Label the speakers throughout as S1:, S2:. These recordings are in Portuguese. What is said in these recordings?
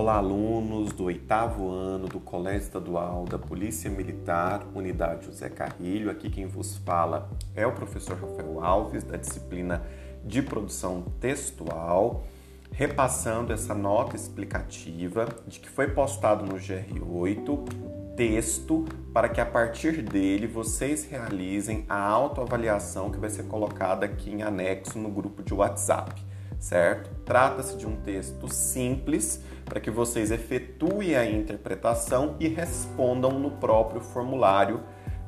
S1: Olá, alunos do oitavo ano do Colégio Estadual da Polícia Militar, Unidade José Carrilho. Aqui quem vos fala é o professor Rafael Alves, da disciplina de produção textual, repassando essa nota explicativa de que foi postado no GR8 texto para que a partir dele vocês realizem a autoavaliação que vai ser colocada aqui em anexo no grupo de WhatsApp certo? Trata-se de um texto simples para que vocês efetuem a interpretação e respondam no próprio formulário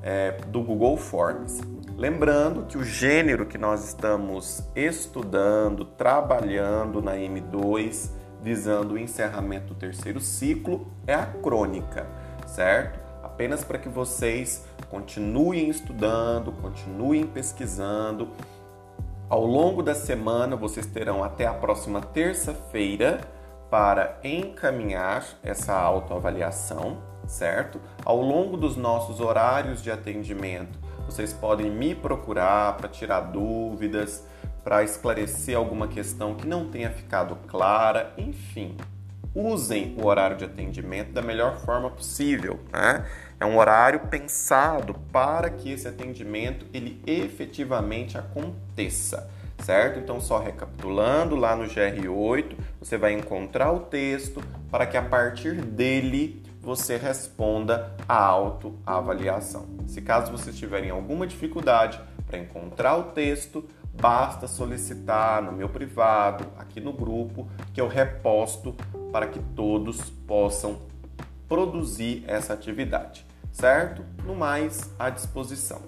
S1: é, do Google Forms. Lembrando que o gênero que nós estamos estudando, trabalhando na M2, visando o encerramento do terceiro ciclo, é a crônica, certo? Apenas para que vocês continuem estudando, continuem pesquisando ao longo da semana, vocês terão até a próxima terça-feira para encaminhar essa autoavaliação, certo? Ao longo dos nossos horários de atendimento, vocês podem me procurar para tirar dúvidas, para esclarecer alguma questão que não tenha ficado clara, enfim. Usem o horário de atendimento da melhor forma possível. Né? É um horário pensado para que esse atendimento ele efetivamente aconteça, certo? Então, só recapitulando, lá no GR8 você vai encontrar o texto para que a partir dele você responda a autoavaliação. Se caso vocês tiverem alguma dificuldade para encontrar o texto, basta solicitar no meu privado, aqui no grupo, que eu reposto para que todos possam produzir essa atividade certo? No mais, à disposição.